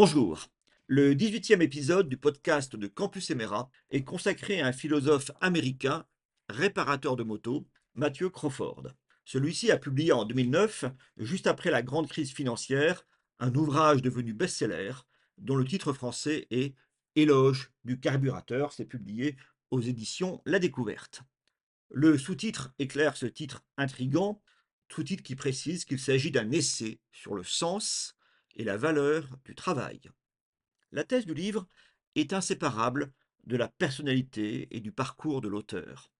Bonjour. Le 18e épisode du podcast de Campus Emera est consacré à un philosophe américain, réparateur de motos, Matthew Crawford. Celui-ci a publié en 2009, juste après la grande crise financière, un ouvrage devenu best-seller dont le titre français est Éloge du carburateur. C'est publié aux éditions La Découverte. Le sous-titre éclaire ce titre intrigant, sous-titre qui précise qu'il s'agit d'un essai sur le sens et la valeur du travail. La thèse du livre est inséparable de la personnalité et du parcours de l'auteur.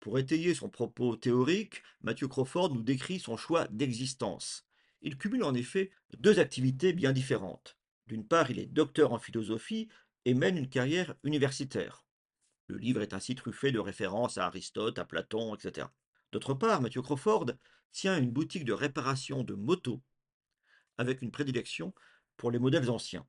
Pour étayer son propos théorique, Mathieu Crawford nous décrit son choix d'existence. Il cumule en effet deux activités bien différentes. D'une part, il est docteur en philosophie et mène une carrière universitaire. Le livre est ainsi truffé de références à Aristote, à Platon, etc. D'autre part, Mathieu Crawford tient une boutique de réparation de motos avec une prédilection pour les modèles anciens.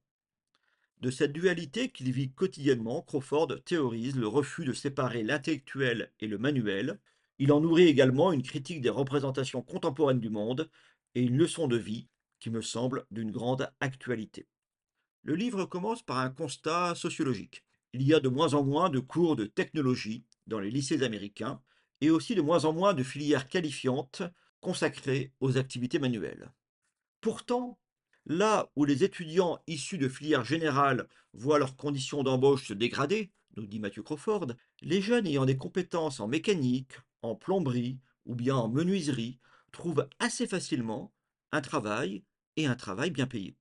De cette dualité qu'il vit quotidiennement, Crawford théorise le refus de séparer l'intellectuel et le manuel. Il en nourrit également une critique des représentations contemporaines du monde et une leçon de vie qui me semble d'une grande actualité. Le livre commence par un constat sociologique. Il y a de moins en moins de cours de technologie dans les lycées américains et aussi de moins en moins de filières qualifiantes consacrées aux activités manuelles. Pourtant, là où les étudiants issus de filières générales voient leurs conditions d'embauche se dégrader, nous dit Mathieu Crawford, les jeunes ayant des compétences en mécanique, en plomberie ou bien en menuiserie trouvent assez facilement un travail et un travail bien payé.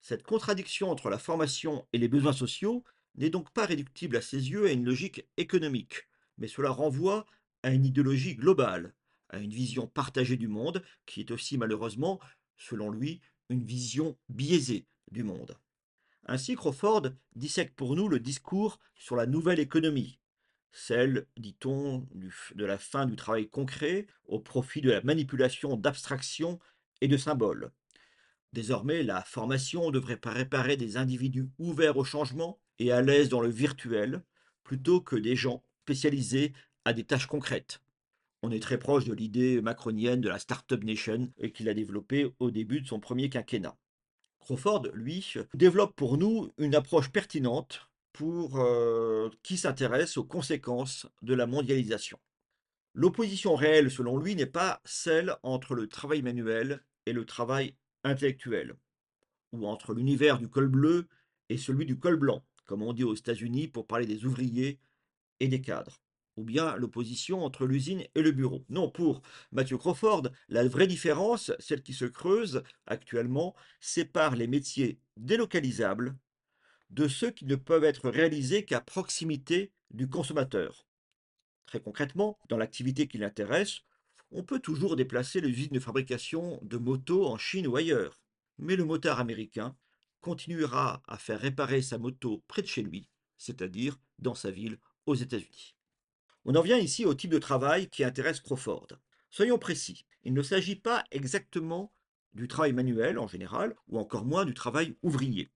Cette contradiction entre la formation et les besoins sociaux n'est donc pas réductible à ses yeux à une logique économique, mais cela renvoie à une idéologie globale, à une vision partagée du monde qui est aussi malheureusement selon lui, une vision biaisée du monde. Ainsi, Crawford dissèque pour nous le discours sur la nouvelle économie, celle, dit-on, de la fin du travail concret au profit de la manipulation d'abstractions et de symboles. Désormais, la formation devrait réparer des individus ouverts au changement et à l'aise dans le virtuel, plutôt que des gens spécialisés à des tâches concrètes. On est très proche de l'idée macronienne de la Startup Nation qu'il a développée au début de son premier quinquennat. Crawford, lui, développe pour nous une approche pertinente pour euh, qui s'intéresse aux conséquences de la mondialisation. L'opposition réelle, selon lui, n'est pas celle entre le travail manuel et le travail intellectuel, ou entre l'univers du col bleu et celui du col blanc, comme on dit aux États-Unis pour parler des ouvriers et des cadres ou bien l'opposition entre l'usine et le bureau. Non, pour Mathieu Crawford, la vraie différence, celle qui se creuse actuellement, sépare les métiers délocalisables de ceux qui ne peuvent être réalisés qu'à proximité du consommateur. Très concrètement, dans l'activité qui l'intéresse, on peut toujours déplacer les usines de fabrication de motos en Chine ou ailleurs, mais le motard américain continuera à faire réparer sa moto près de chez lui, c'est-à-dire dans sa ville aux États-Unis. On en vient ici au type de travail qui intéresse Crawford. Soyons précis, il ne s'agit pas exactement du travail manuel en général, ou encore moins du travail ouvrier.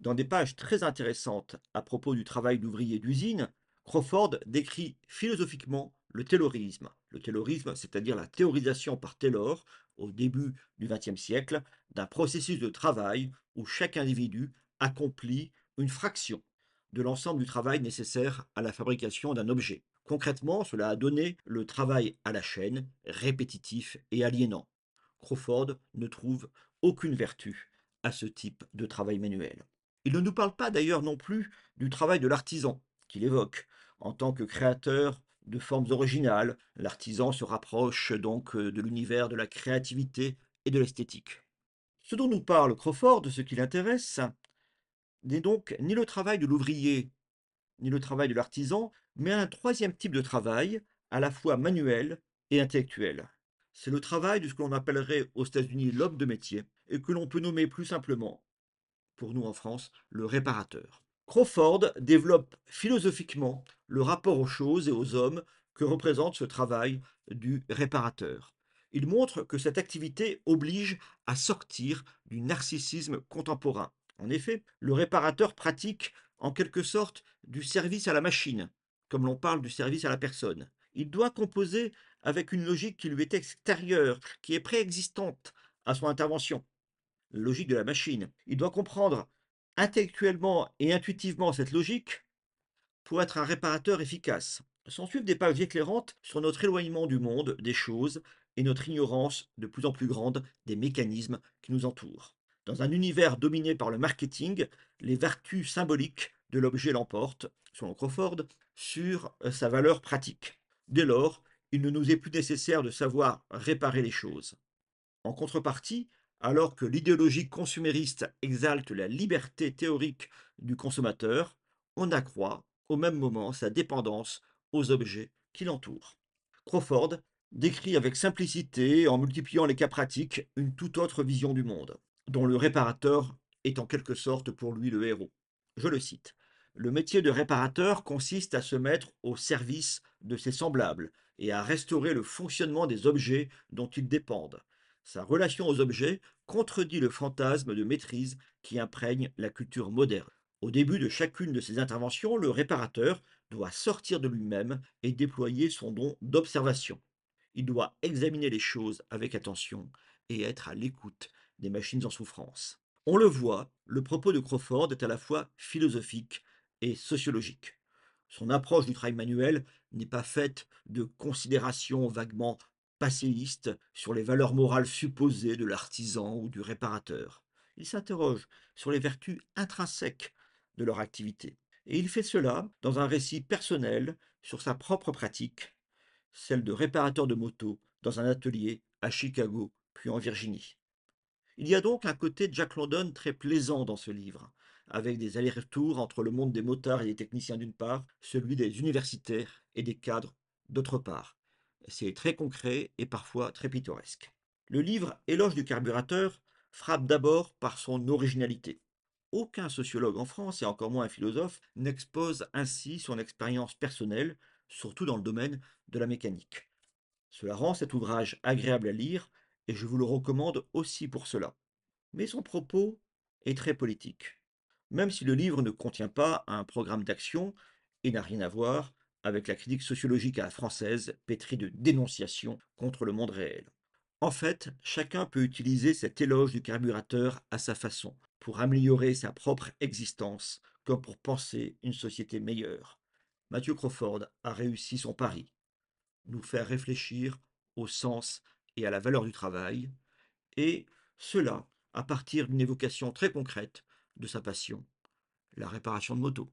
Dans des pages très intéressantes à propos du travail d'ouvrier d'usine, Crawford décrit philosophiquement le taylorisme. Le taylorisme, c'est-à-dire la théorisation par Taylor, au début du XXe siècle, d'un processus de travail où chaque individu accomplit une fraction de l'ensemble du travail nécessaire à la fabrication d'un objet. Concrètement, cela a donné le travail à la chaîne, répétitif et aliénant. Crawford ne trouve aucune vertu à ce type de travail manuel. Il ne nous parle pas d'ailleurs non plus du travail de l'artisan qu'il évoque. En tant que créateur de formes originales, l'artisan se rapproche donc euh, de l'univers de la créativité et de l'esthétique. Ce dont nous parle Crawford, ce qui l'intéresse, n'est donc ni le travail de l'ouvrier, ni le travail de l'artisan, mais un troisième type de travail, à la fois manuel et intellectuel. C'est le travail de ce que l'on appellerait aux États-Unis l'homme de métier, et que l'on peut nommer plus simplement, pour nous en France, le réparateur. Crawford développe philosophiquement le rapport aux choses et aux hommes que représente ce travail du réparateur. Il montre que cette activité oblige à sortir du narcissisme contemporain. En effet, le réparateur pratique en quelque sorte du service à la machine, comme l'on parle du service à la personne. Il doit composer avec une logique qui lui est extérieure, qui est préexistante à son intervention. Logique de la machine. Il doit comprendre Intellectuellement et intuitivement, cette logique, pour être un réparateur efficace, s'en suivent des pages éclairantes sur notre éloignement du monde, des choses, et notre ignorance de plus en plus grande des mécanismes qui nous entourent. Dans un univers dominé par le marketing, les vertus symboliques de l'objet l'emportent, selon Crawford, sur euh, sa valeur pratique. Dès lors, il ne nous est plus nécessaire de savoir réparer les choses. En contrepartie, alors que l'idéologie consumériste exalte la liberté théorique du consommateur, on accroît au même moment sa dépendance aux objets qui l'entourent. Crawford décrit avec simplicité, en multipliant les cas pratiques, une toute autre vision du monde, dont le réparateur est en quelque sorte pour lui le héros. Je le cite. Le métier de réparateur consiste à se mettre au service de ses semblables et à restaurer le fonctionnement des objets dont ils dépendent. Sa relation aux objets contredit le fantasme de maîtrise qui imprègne la culture moderne. Au début de chacune de ses interventions, le réparateur doit sortir de lui-même et déployer son don d'observation. Il doit examiner les choses avec attention et être à l'écoute des machines en souffrance. On le voit, le propos de Crawford est à la fois philosophique et sociologique. Son approche du travail manuel n'est pas faite de considérations vaguement passéistes sur les valeurs morales supposées de l'artisan ou du réparateur. Il s'interroge sur les vertus intrinsèques de leur activité. Et il fait cela dans un récit personnel sur sa propre pratique celle de réparateur de moto dans un atelier à Chicago, puis en Virginie. Il y a donc un côté Jack London très plaisant dans ce livre, avec des allers-retours entre le monde des motards et des techniciens d'une part, celui des universitaires et des cadres d'autre part. C'est très concret et parfois très pittoresque. Le livre Éloge du carburateur frappe d'abord par son originalité. Aucun sociologue en France, et encore moins un philosophe, n'expose ainsi son expérience personnelle surtout dans le domaine de la mécanique. Cela rend cet ouvrage agréable à lire et je vous le recommande aussi pour cela. Mais son propos est très politique. Même si le livre ne contient pas un programme d'action et n'a rien à voir avec la critique sociologique à la française pétrie de dénonciation contre le monde réel. En fait, chacun peut utiliser cet éloge du carburateur à sa façon, pour améliorer sa propre existence, comme pour penser une société meilleure. Mathieu Crawford a réussi son pari, nous faire réfléchir au sens et à la valeur du travail, et cela à partir d'une évocation très concrète de sa passion, la réparation de moto.